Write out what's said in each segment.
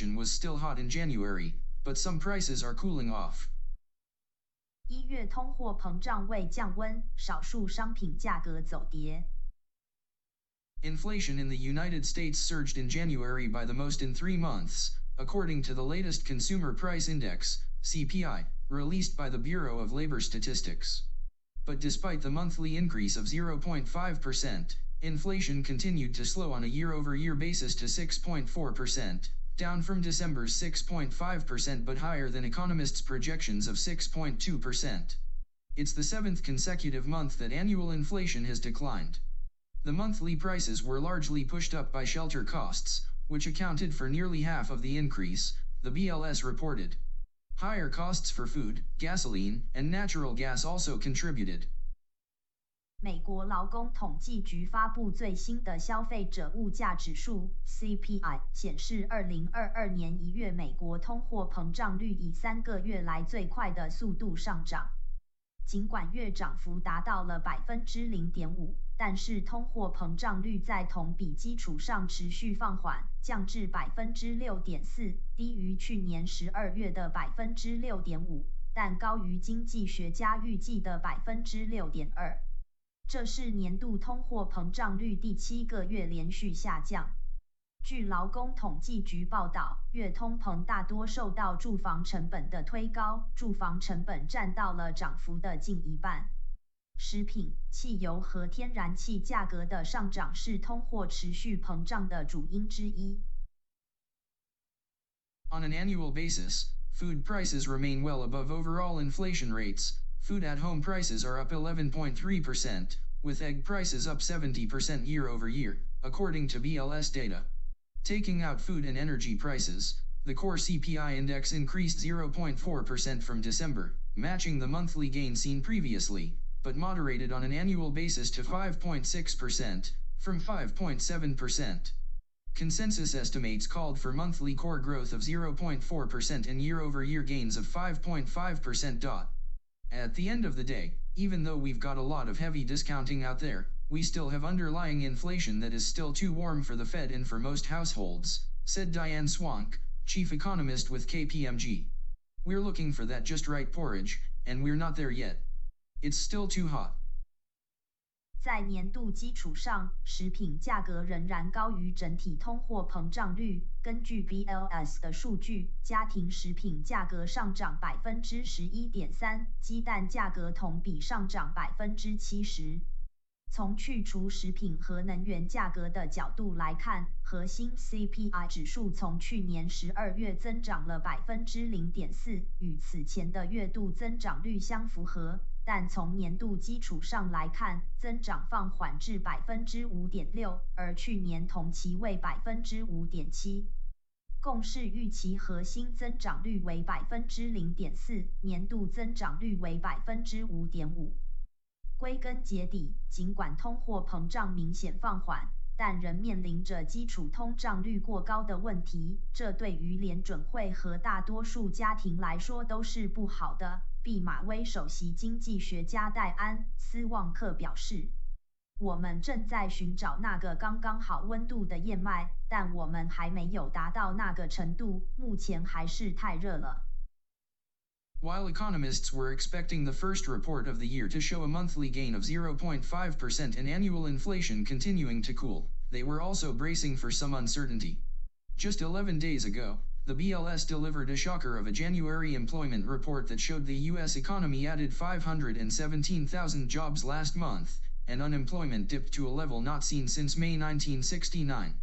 inflation was still hot in January, but some prices are cooling off. 一月通货膨胀未降温，少数商品价格走跌。Inflation in the United States surged in January by the most in three months, according to the latest Consumer Price Index, CPI, released by the Bureau of Labor Statistics. But despite the monthly increase of 0.5%, inflation continued to slow on a year-over-year basis to 6.4%, down from December's 6.5% but higher than economists' projections of 6.2%. It's the seventh consecutive month that annual inflation has declined. The monthly prices were largely pushed up by shelter costs, which accounted for nearly half of the increase, the BLS reported. Higher costs for food, gasoline, and natural gas also contributed. 美国劳工统计局发布最新的消费者物价指数 （CPI） 显示，二零二二年一月美国通货膨胀率以三个月来最快的速度上涨。尽管月涨幅达到了百分之零点五。但是通货膨胀率在同比基础上持续放缓，降至百分之六点四，低于去年十二月的百分之六点五，但高于经济学家预计的百分之六点二。这是年度通货膨胀率第七个月连续下降。据劳工统计局报道，月通膨大多受到住房成本的推高，住房成本占到了涨幅的近一半。食品、汽油和天然气价格的上涨是通货持续膨胀的主因之一。On an annual basis, food prices remain well above overall inflation rates. Food at home prices are up 11.3%, with egg prices up 70% year over year, according to BLS data. Taking out food and energy prices, the core CPI index increased 0.4% from December, matching the monthly gain seen previously, but moderated on an annual basis to 5.6%, from 5.7%. Consensus estimates called for monthly core growth of 0.4% and year-over-year gains of 5.5%. At the end of the day, even though we've got a lot of heavy discounting out there, we still have underlying inflation that is still too warm for the Fed and for most households, said Diane Swonk, chief economist with KPMG. We're looking for that just right porridge, and we're not there yet. It's still too hot. 在年度基础上，食品价格仍然高于整体通货膨胀率。根据 BLS 的数据，家庭食品价格上涨百分之十一点三，鸡蛋价格同比上涨百分之七十。从去除食品和能源价格的角度来看，核心 CPI 指数从去年十二月增长了百分之零点四，与此前的月度增长率相符合。但从年度基础上来看，增长放缓至百分之五点六，而去年同期为百分之五点七。共识预期核心增长率为百分之零点四，年度增长率为百分之五点五。归根结底，尽管通货膨胀明显放缓，但仍面临着基础通胀率过高的问题。这对于联准会和大多数家庭来说都是不好的。毕马威首席经济学家戴安·斯旺克表示：“我们正在寻找那个刚刚好温度的燕麦，但我们还没有达到那个程度，目前还是太热了。” While economists were expecting the first report of the year to show a monthly gain of 0.5% and annual inflation continuing to cool, they were also bracing for some uncertainty. Just 11 days ago, the BLS delivered a shocker of a January employment report that showed the U.S. economy added 517,000 jobs last month, and unemployment dipped to a level not seen since May 1969.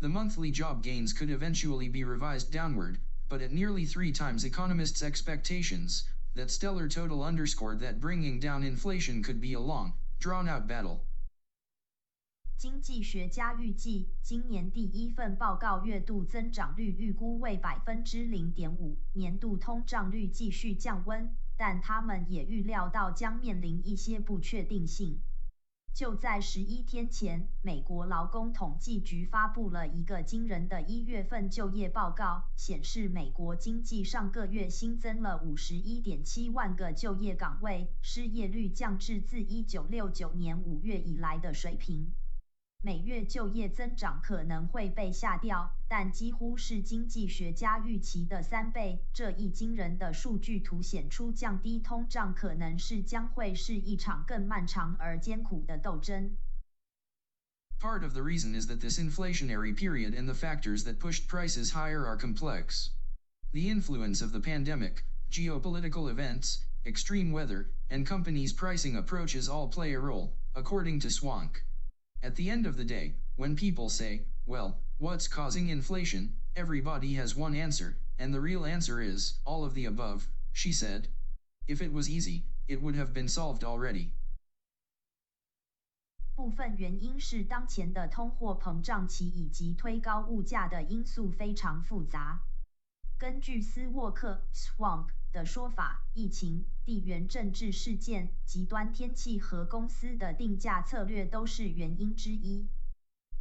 The monthly job gains could eventually be revised downward, but at nearly three times economists' expectations, that stellar total underscored that bringing down inflation could be a long, drawn-out battle. 经济学家预计，今年第一份报告月度增长率预估为百分之零点五，年度通胀率继续降温，但他们也预料到将面临一些不确定性。就在十一天前，美国劳工统计局发布了一个惊人的一月份就业报告，显示美国经济上个月新增了五十一点七万个就业岗位，失业率降至自一九六九年五月以来的水平。每月就业增长可能会被下调，但几乎是经济学家预期的三倍。这一惊人的数据凸显出降低通胀可能是将会是一场更漫长而艰苦的斗争。Part of the reason is that this inflationary period and the factors that pushed prices higher are complex. The influence of the pandemic, geopolitical events, extreme weather, and companies' pricing approaches all play a role, according to Swonk. At the end of the day, when people say, well, what's causing inflation, everybody has one answer, and the real answer is, all of the above, she said. If it was easy, it would have been solved already. 部分原因是当前的通货膨胀期以及推高物价的因素非常复杂。 根据斯沃克 （Swank） 的说法，疫情、地缘政治事件、极端天气和公司的定价策略都是原因之一。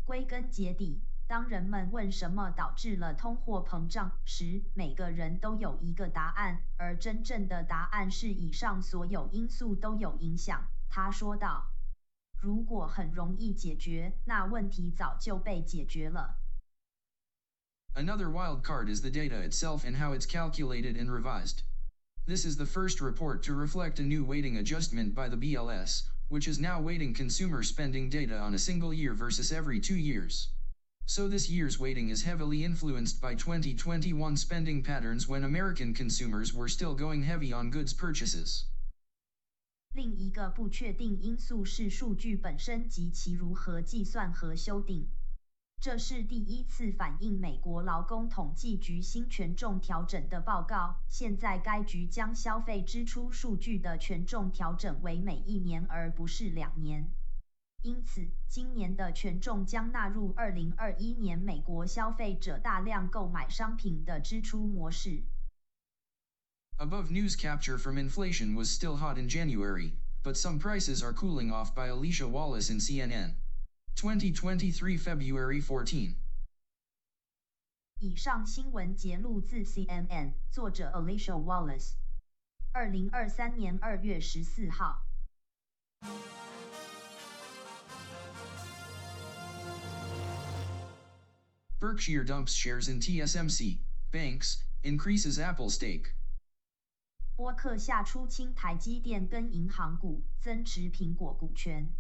归根结底，当人们问什么导致了通货膨胀时，每个人都有一个答案，而真正的答案是以上所有因素都有影响。他说道：“如果很容易解决，那问题早就被解决了。” Another wild card is the data itself and how it's calculated and revised. This is the first report to reflect a new weighting adjustment by the BLS, which is now weighting consumer spending data on a single year versus every two years. So this year's weighting is heavily influenced by 2021 spending patterns when American consumers were still going heavy on goods purchases. 另一个不确定因素是数据本身及其如何计算和修订。 这是第一次反映美国劳工统计局新权重调整的报告。现在该局将消费支出数据的权重调整为每一年而不是两年。因此，今年的权重将纳入2021年美国消费者大量购买商品的支出模式。Above news capture from inflation was still hot in January, but some prices are cooling off by Alicia Wallace in CNN. 2023 February 14. 以上新闻节录自 CNN，作者 Alicia Wallace。二零二三年二月十四号。Berkshire dumps shares in TSMC. Banks increases Apple stake. 波克夏出清台积电跟银行股，增持苹果股权。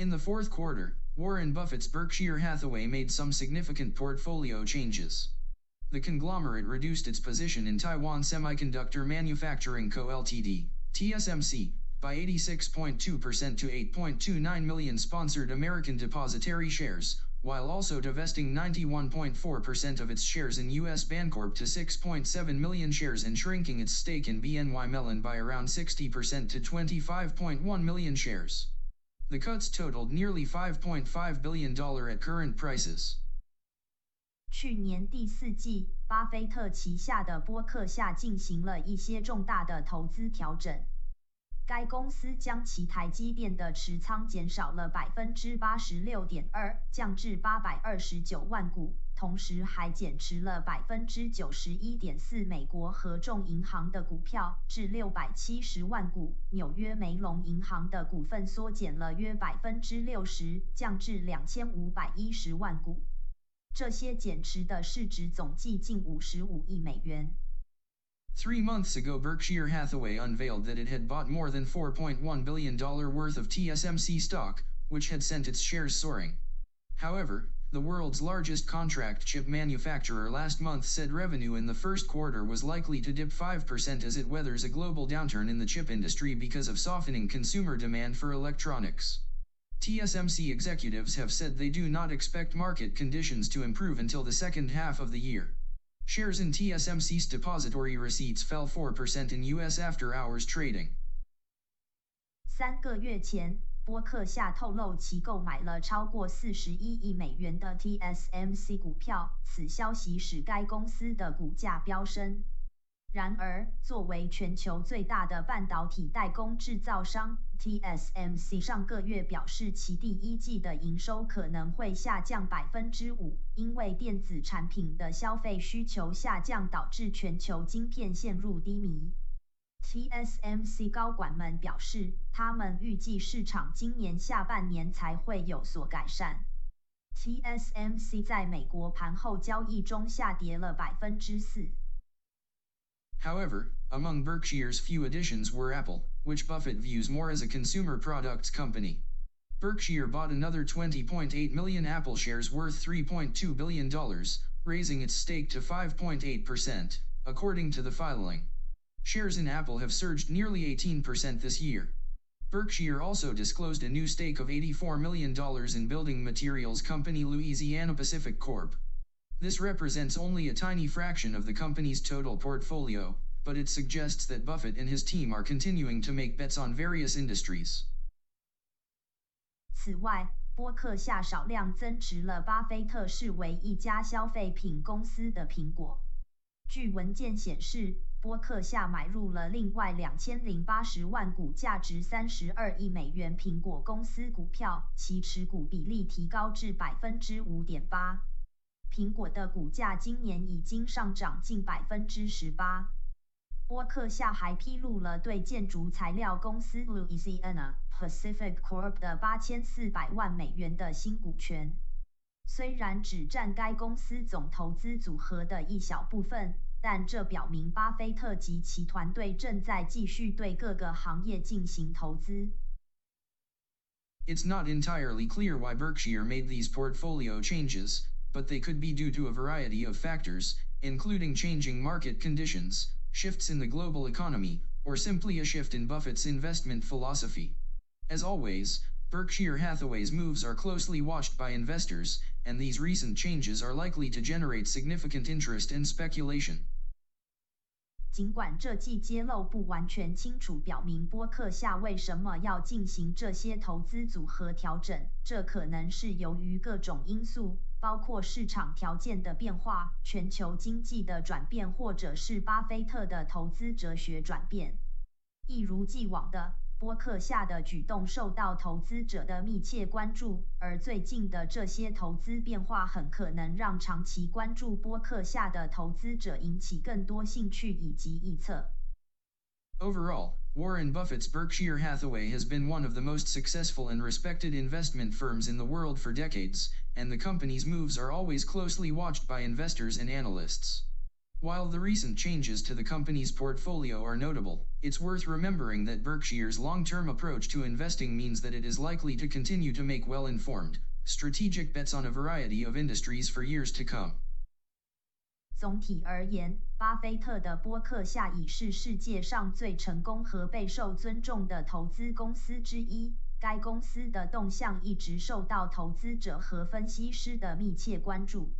In the fourth quarter, Warren Buffett's Berkshire Hathaway made some significant portfolio changes. The conglomerate reduced its position in Taiwan Semiconductor Manufacturing Co. Ltd. TSMC by 86.2% to 8.29 million sponsored American depositary shares, while also divesting 91.4% of its shares in US Bancorp to 6.7 million shares and shrinking its stake in BNY Mellon by around 60% to 25.1 million shares. The cuts totaled nearly $5.5 billion at current prices. 去年第四季，巴菲特旗下的波克夏进行了一些重大的投资调整。该公司将其台积电的持仓减少了百分之八十六点二，降至八百二十九万股。同时还减持了百分之九十一点四美国合众银行的股票，至六百七十万股。纽约梅隆银行的股份缩减了约百分之六十，降至两千五百一十万股。这些减持的市值总计近五十五亿美元。Three months ago, Berkshire Hathaway unveiled that it had bought more than $4.1 billion worth of TSMC stock, which had sent its shares soaring. However, the world's largest contract chip manufacturer last month said revenue in the first quarter was likely to dip 5% as it weathers a global downturn in the chip industry because of softening consumer demand for electronics. TSMC executives have said they do not expect market conditions to improve until the second half of the year. Shares in TSMC's depository receipts fell 4% in U.S. after hours trading. 三个月前，波克夏透露其购买了超过四十一亿美元的 TSMC 股票，此消息使该公司的股价飙升。然而，作为全球最大的半导体代工制造商，TSMC 上个月表示其第一季的营收可能会下降百分之五，因为电子产品的消费需求下降导致全球晶片陷入低迷。TSMC 高管们表示，他们预计市场今年下半年才会有所改善。TSMC 在美国盘后交易中下跌了百分之四。However, among Berkshire's few additions were Apple, which Buffett views more as a consumer products company. Berkshire bought another 20.8 million Apple shares worth $3.2 billion, raising its stake to 5.8%, according to the filing. Shares in Apple have surged nearly 18% this year. Berkshire also disclosed a new stake of $84 million in building materials company Louisiana Pacific Corp. This represents only a tiny fraction of the company's total portfolio, but it suggests that Buffett and his team are continuing to make bets on various industries. 此外，波克夏少量增持了巴菲特视为一家消费品公司的苹果。据文件显示，波克夏买入了另外两千零八十万股价值三十二亿美元苹果公司股票，其持股比例提高至百分之五点八。苹果的股价今年已经上涨近百分之十八。波克夏还披露了对建筑材料公司 Louisiana Pacific Corp 的八千四百万美元的新股权。虽然只占该公司总投资组合的一小部分，但这表明巴菲特及其团队正在继续对各个行业进行投资。It's not entirely clear why Berkshire made these portfolio changes. But they could be due to a variety of factors, including changing market conditions, shifts in the global economy, or simply a shift in Buffett's investment philosophy. As always, Berkshire Hathaway's moves are closely watched by investors, and these recent changes are likely to generate significant interest and speculation. 尽管这季揭露不完全清楚，表明波克夏为什么要进行这些投资组合调整，这可能是由于各种因素，包括市场条件的变化、全球经济的转变，或者是巴菲特的投资哲学转变。一如既往的。波克夏的举动受到投资者的密切关注，而最近的这些投资变化很可能让长期关注波克夏的投资者引起更多兴趣以及臆测。Overall, Warren Buffett's Berkshire Hathaway has been one of the most successful and respected investment firms in the world for decades, and the company's moves are always closely watched by investors and analysts. While the recent changes to the company's portfolio are notable, it's worth remembering that Berkshire's long-term approach to investing means that it is likely to continue to make well-informed, strategic bets on a variety of industries for years to come. 总体而言，巴菲特的波克夏已是世界上最成功和备受尊重的投资公司之一。该公司的动向一直受到投资者和分析师的密切关注。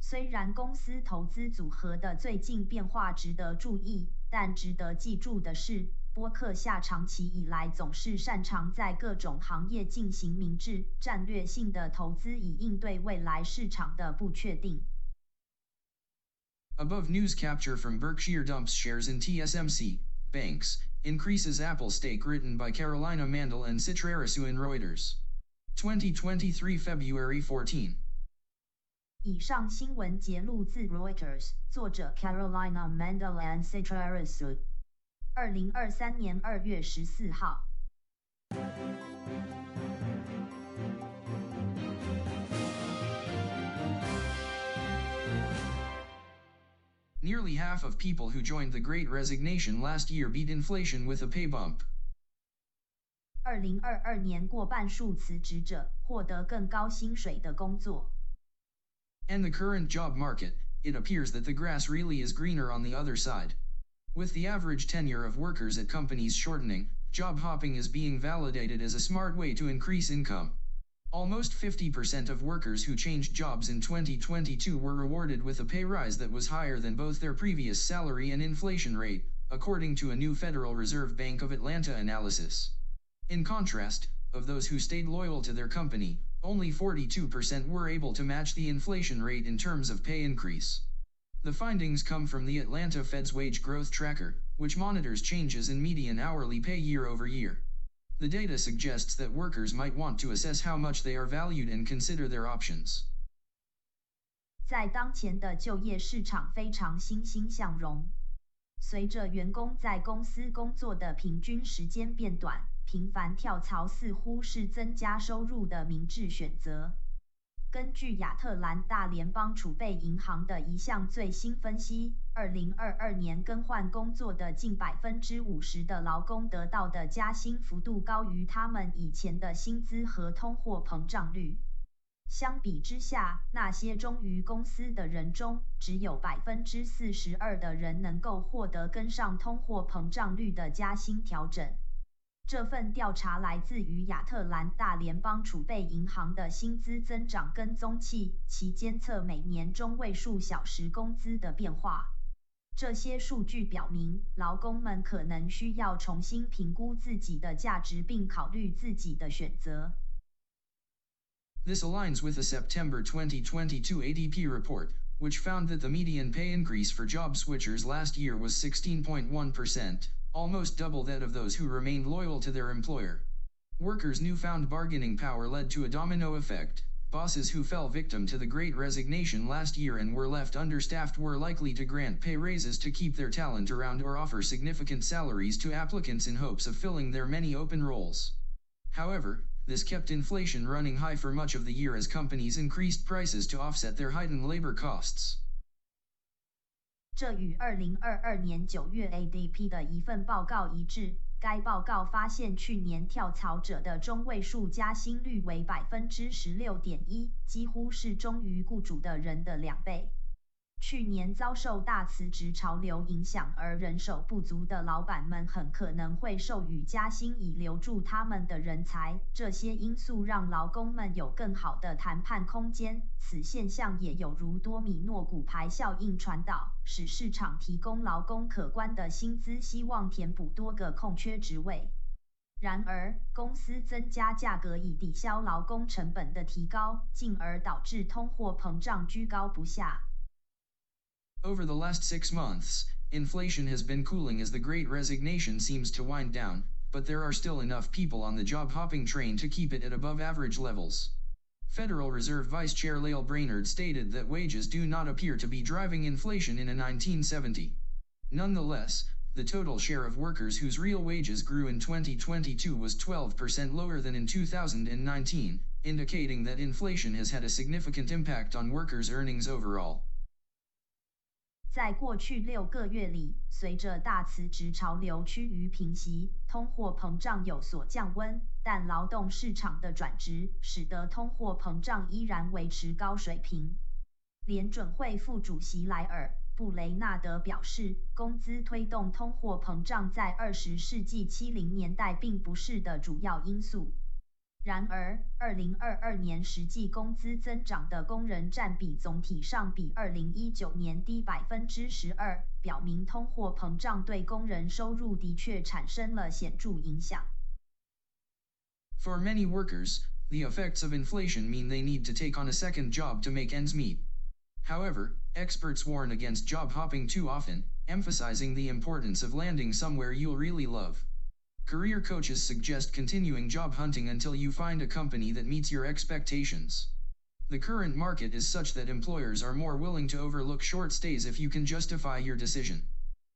虽然公司投资组合的最近变化值得注意，但值得记住的是，波克夏长期以来总是擅长在各种行业进行明智、战略性的投资，以应对未来市场的不确定。Above news capture from Berkshire dumps shares in TSMC, banks, increases Apple stake written by Carolina Mandl and Citrarisu in Reuters. 2023 February 14. 以上新闻节录自 Reuters，作者 Carolina Mandl and Citraresu，二零二三年二月十四号。Nearly half of people who joined the Great Resignation last year beat inflation with a pay bump. 二零二二年过半数辞职者获得更高薪水的工作。And the current job market, it appears that the grass really is greener on the other side. With the average tenure of workers at companies shortening, job hopping is being validated as a smart way to increase income. Almost 50% of workers who changed jobs in 2022 were rewarded with a pay rise that was higher than both their previous salary and inflation rate, according to a new Federal Reserve Bank of Atlanta analysis. In contrast, of those who stayed loyal to their company, only 42% were able to match the inflation rate in terms of pay increase. The findings come from the Atlanta Fed's Wage Growth Tracker, which monitors changes in median hourly pay year over year. The data suggests that workers might want to assess how much they are valued and consider their options. 在当前的就业市场非常欣欣向荣。随着员工在公司工作的平均时间变短， 频繁跳槽似乎是增加收入的明智选择。根据亚特兰大联邦储备银行的一项最新分析，二零二二年更换工作的近百分之五十的劳工得到的加薪幅度高于他们以前的薪资和通货膨胀率。相比之下，那些忠于公司的人中，只有百分之四十二的人能够获得跟上通货膨胀率的加薪调整。这份调查来自于亚特兰大联邦储备银行的薪资增长跟踪器，其监测每年中位数小时工资的变化。这些数据表明，劳工们可能需要重新评估自己的价值，并考虑自己的选择。This aligns with a September 2022 ADP report, which found that the median pay increase for job switchers last year was 16.1% almost double that of those who remained loyal to their employer. Workers' newfound bargaining power led to a domino effect. Bosses who fell victim to the great resignation last year and were left understaffed were likely to grant pay raises to keep their talent around or offer significant salaries to applicants in hopes of filling their many open roles. However, this kept inflation running high for much of the year as companies increased prices to offset their heightened labor costs. 这与二零二二年九月 ADP 的一份报告一致。该报告发现，去年跳槽者的中位数加薪率为百分之十六点一，几乎是忠于雇主的人的两倍。去年遭受大辞职潮流影响而人手不足的老板们很可能会授予加薪以留住他们的人才。这些因素让劳工们有更好的谈判空间。此现象也有如多米诺骨牌效应传导，使市场提供劳工可观的薪资，希望填补多个空缺职位。然而，公司增加价格以抵消劳工成本的提高，进而导致通货膨胀居高不下。Over the last six months, inflation has been cooling as the great resignation seems to wind down, but there are still enough people on the job hopping train to keep it at above average levels. Federal Reserve Vice Chair Lael Brainard stated that wages do not appear to be driving inflation in a 1970. Nonetheless, the total share of workers whose real wages grew in 2022 was 12% lower than in 2019, indicating that inflation has had a significant impact on workers' earnings overall. 在过去六个月里，随着大辞职潮流趋于平息，通货膨胀有所降温，但劳动市场的转值使得通货膨胀依然维持高水平。联准会副主席莱尔·布雷纳德表示，工资推动通货膨胀在二十世纪七零年代并不是的主要因素。然而，2022年实际工资增长的工人占比总体上比2019年低百分之十二，表明通货膨胀对工人收入的确产生了显着影响。For many workers, the effects of inflation mean they need to take on a second job to make ends meet. However, experts warn against job hopping too often, emphasizing the importance of landing somewhere you'll really love. Career coaches suggest continuing job hunting until you find a company that meets your expectations. The current market is such that employers are more willing to overlook short stays if you can justify your decision.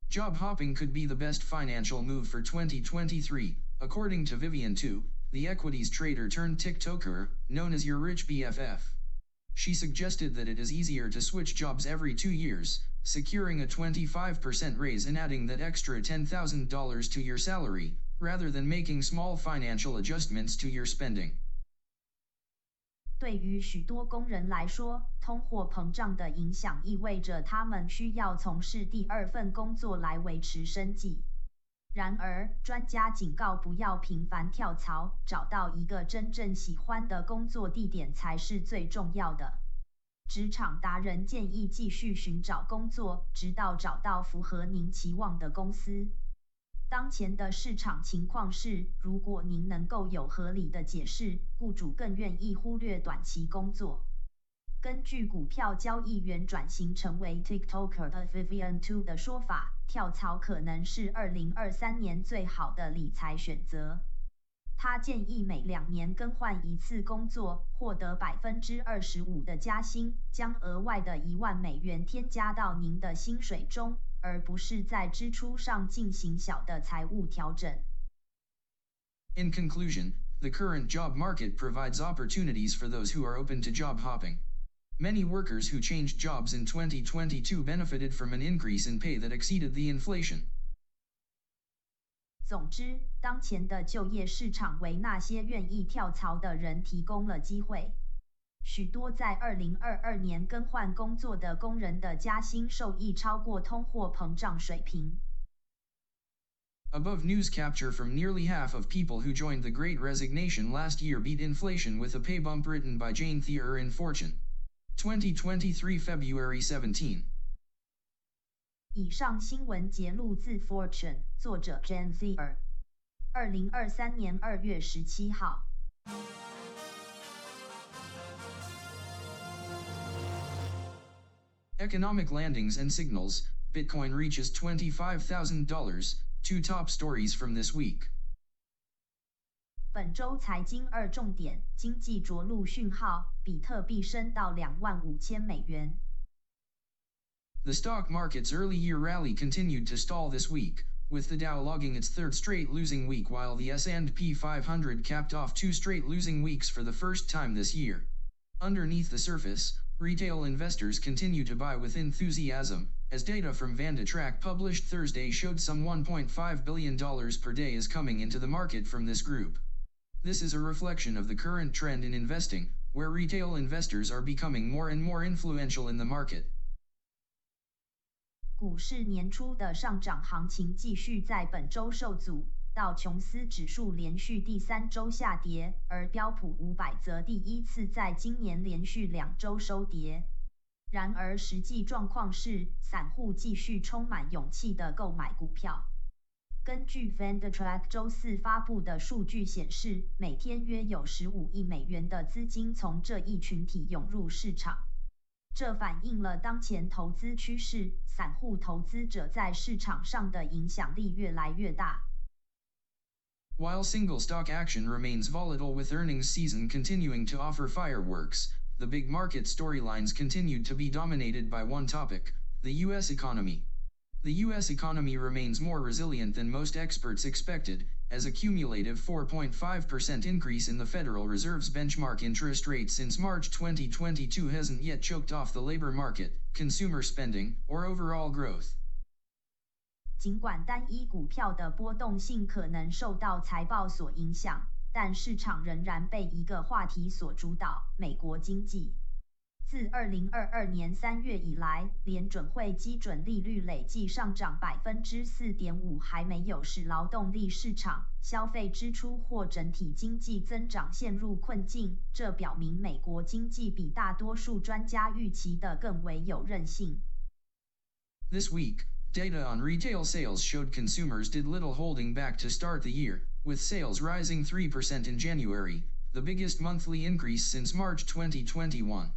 Job hopping could be the best financial move for 2023, according to Vivian Tu, the equities trader turned TikToker, known as your rich BFF. She suggested that it is easier to switch jobs every two years, securing a 25% raise and adding that extra $10,000 to your salary, rather than making small financial adjustments to your spending. 对于许多工人来说，通货膨胀的影响意味着他们需要从事第二份工作来维持生计。然而，专家警告不要频繁跳槽，找到一个真正喜欢的工作地点才是最重要的。职场达人建议继续寻找工作，直到找到符合您期望的公司。当前的市场情况是，如果您能够有合理的解释，雇主更愿意忽略短期工作。根据股票交易员转型成为 TikToker 的 Vivian Two 的说法，跳槽可能是2023年最好的理财选择。他建议每两年更换一次工作，获得百分之二十五的加薪，将额外的一万美元添加到您的薪水中。而不是在支出上进行小的财务调整。In conclusion, The current job market provides opportunities for those who are open to job hopping. Many workers who changed jobs in 2022 benefited from an increase in pay that exceeded the inflation. 总之，当前的就业市场为那些愿意跳槽的人提供了机会。 许多在2022年更换工作的工人的加薪受益超过通货膨胀水平。Above news capture from nearly half of people who joined the Great Resignation last year beat inflation with a pay bump written by Jane Thier in Fortune. 2023 February 17. 以上新闻节录自 Fortune，作者 Jane Thier。二零二三年二月十七号。 Economic landings and signals Bitcoin reaches $25,000. Two top stories from this week. 本周财经二重点：经济着陆讯号，比特币升到两万五千美元。The stock market's early year rally continued to stall this week, with the Dow logging its third straight losing week while the S&P 500 capped off two straight losing weeks for the first time this year. Underneath the surface, Retail investors continue to buy with enthusiasm, as data from VandaTrack published Thursday showed some $1.5 billion per day is coming into the market from this group. This is a reflection of the current trend in investing, where retail investors are becoming more and more influential in the market. 股市年初的上涨行情继续在本周受阻， 道琼斯指数连续第三周下跌，而标普五百则第一次在今年连续两周收跌。然而，实际状况是，散户继续充满勇气地购买股票。根据 VanderTrack 周四发布的数据显示，每天约有十五亿美元的资金从这一群体涌入市场。这反映了当前投资趋势，散户投资者在市场上的影响力越来越大。While single stock action remains volatile with earnings season continuing to offer fireworks, the big market storylines continued to be dominated by one topic the U.S. economy. The U.S. economy remains more resilient than most experts expected, as a cumulative 4.5% increase in the Federal Reserve's benchmark interest rate since March 2022 hasn't yet choked off the labor market, consumer spending, or overall growth. 尽管单一股票的波动性可能受到财报所影响，但市场仍然被一个话题所主导：美国经济。自2022年3月以来，联准会基准利率累计上涨百分之4.5，还没有使劳动力市场、消费支出或整体经济增长陷入困境。这表明美国经济比大多数专家预期的更为有韧性。This week. Data on retail sales showed consumers did little holding back to start the year, with sales rising 3% in January, the biggest monthly increase since March 2021.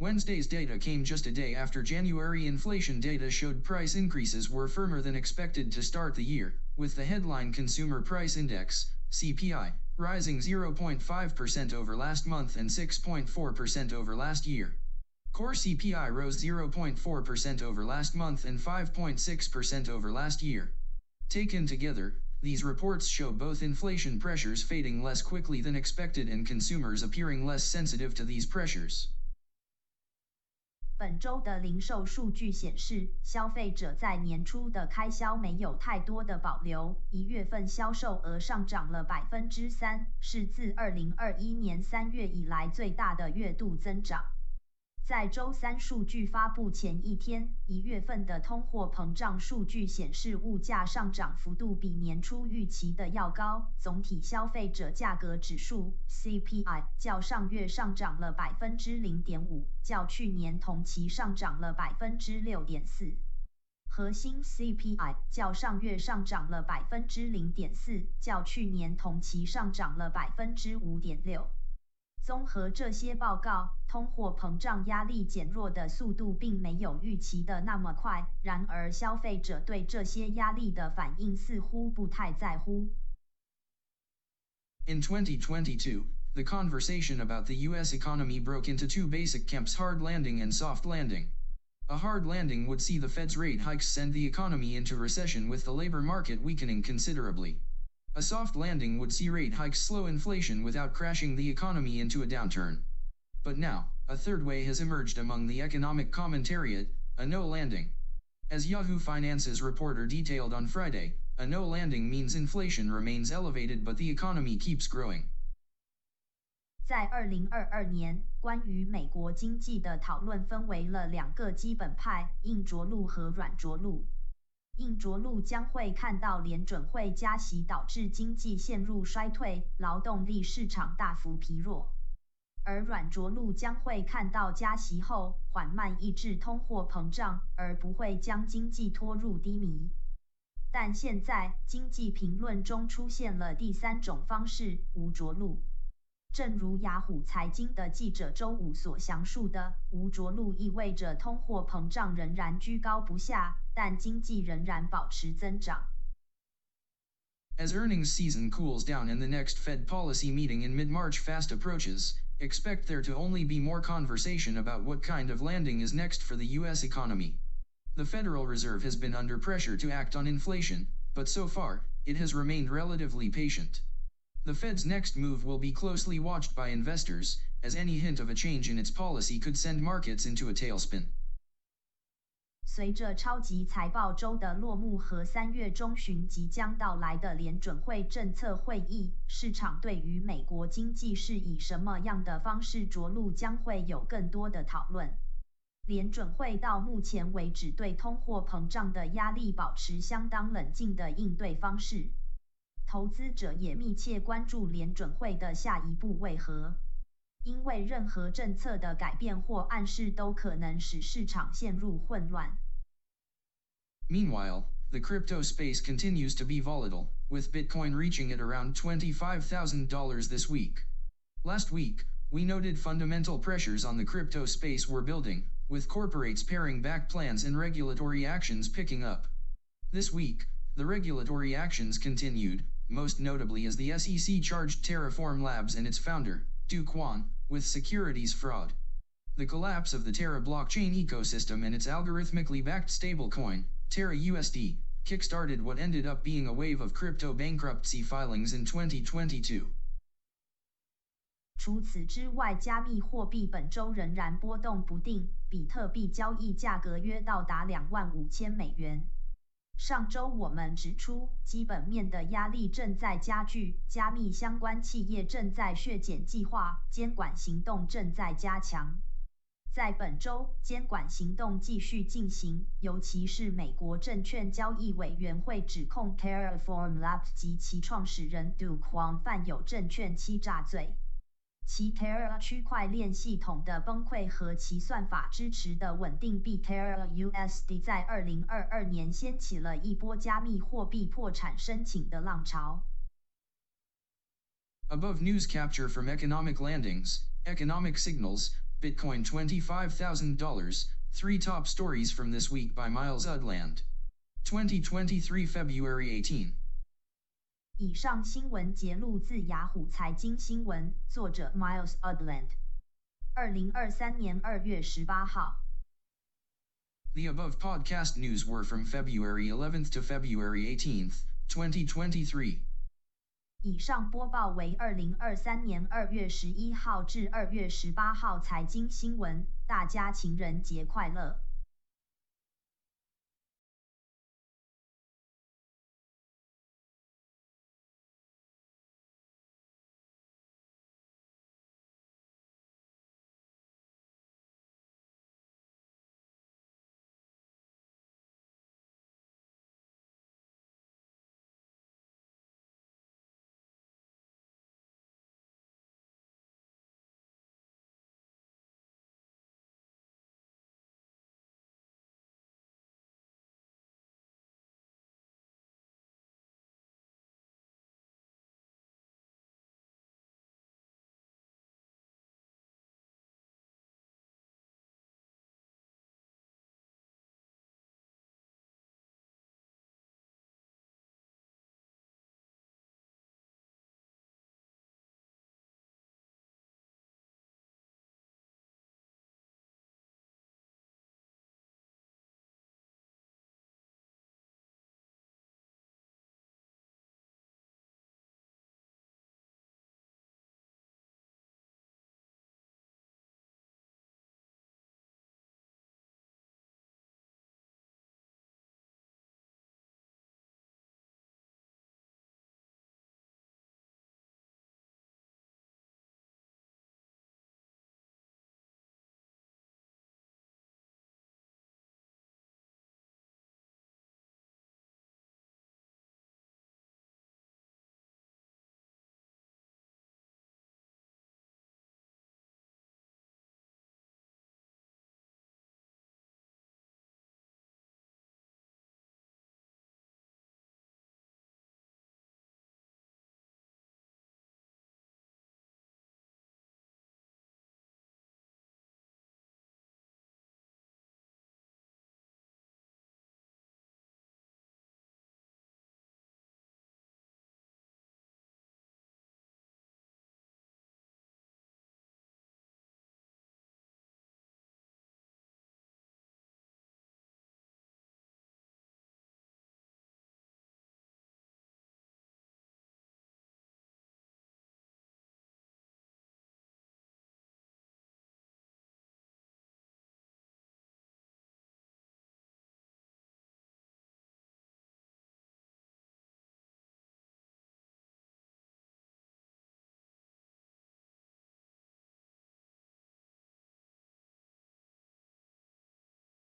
Wednesday's data came just a day after January inflation data showed price increases were firmer than expected to start the year, with the headline Consumer Price Index, CPI, rising 0.5% over last month and 6.4% over last year. Core CPI rose 0.4% over last month and 5.6% over last year. Taken together, these reports show both inflation pressures fading less quickly than expected and consumers appearing less sensitive to these pressures. 本周的零售数据显示，消费者在年初的开销没有太多的保留。一月份销售额上涨了百分之三，是自二零二一年三月以来最大的月度增长。 在周三数据发布前一天，一月份的通货膨胀数据显示，物价上涨幅度比年初预期的要高。总体消费者价格指数 （CPI） 较上月上涨了百分之零点五，较去年同期上涨了百分之六点四。核心 CPI 较上月上涨了百分之零点四，较去年同期上涨了百分之五点六。综合这些报告，通货膨胀压力减弱的速度并没有预期的那么快。然而，消费者对这些压力的反应似乎不太在乎。In 2022, the conversation about the U.S. economy broke into two basic camps hard landing and soft landing. A hard landing would see the Fed's rate hikes send the economy into recession with the labor market weakening considerably. A soft landing would see rate hikes slow inflation without crashing the economy into a downturn. But now, a third way has emerged among the economic commentariat, a no landing. As Yahoo Finance's reporter detailed on Friday, a no landing means inflation remains elevated but the economy keeps growing. 在二零二二年，关于美国经济的讨论分为了两个基本派：硬着陆和软着陆。 硬着陆将会看到联准会加息导致经济陷入衰退，劳动力市场大幅疲弱；而软着陆将会看到加息后缓慢抑制通货膨胀，而不会将经济拖入低迷。但现在，经济评论中出现了第三种方式——无着陆。正如雅虎财经的记者周五所详述的，无着陆意味着通货膨胀仍然居高不下，但经济仍然保持增长。As earnings season cools down and the next Fed policy meeting in mid-March fast approaches, expect there to only be more conversation about what kind of landing is next for the U.S. economy. The Federal Reserve has been under pressure to act on inflation, but so far, it has remained relatively patient. The Fed's next move will be closely watched by investors, as any hint of a change in its policy could send markets into a tailspin. 随着超级财报周的落幕和三月中旬即将到来的联准会政策会议，市场对于美国经济是以什么样的方式着陆将会有更多的讨论。联准会到目前为止对通货膨胀的压力保持相当冷静的应对方式。投资者也密切关注联准会的下一步为何，因为任何政策的改变或暗示都可能使市场陷入混乱。Meanwhile, the crypto space continues to be volatile, with Bitcoin reaching at around $25,000 this week. Last week, we noted fundamental pressures on the crypto space were building, with corporates paring back plans and regulatory actions picking up. This week, the regulatory actions continued, most notably as the SEC charged Terraform Labs and its founder, Do Kwon, with securities fraud. The collapse of the Terra blockchain ecosystem and its algorithmically backed stablecoin, Terra USD, kickstarted what ended up being a wave of crypto bankruptcy filings in 2022. 除此之外，加密货币本周仍然波动不定，比特币交易价格约到达两万五千美元。 上周我们指出，基本面的压力正在加剧，加密相关企业正在削减计划，监管行动正在加强。在本周，监管行动继续进行，尤其是美国证券交易委员会指控 Terraform Labs 及其创始人 Do Kwon 犯有证券欺诈罪。其 Terra 区块链系统的崩溃和其算法支持的稳定币 Terra USD 在2022年掀起了一波加密货币破产申请的浪潮。Above news capture from economic landings, economic signals, Bitcoin $25,000, three top stories from this week by Miles Udland. 2023 February 18. 以上新闻节录自雅虎财经新闻，作者 Miles Udland，二零二三年二月十八号。The above podcast news were from February 11th to February 18th, 2023. 以上播报为二零二三年二月十一号至二月十八号财经新闻。大家情人节快乐！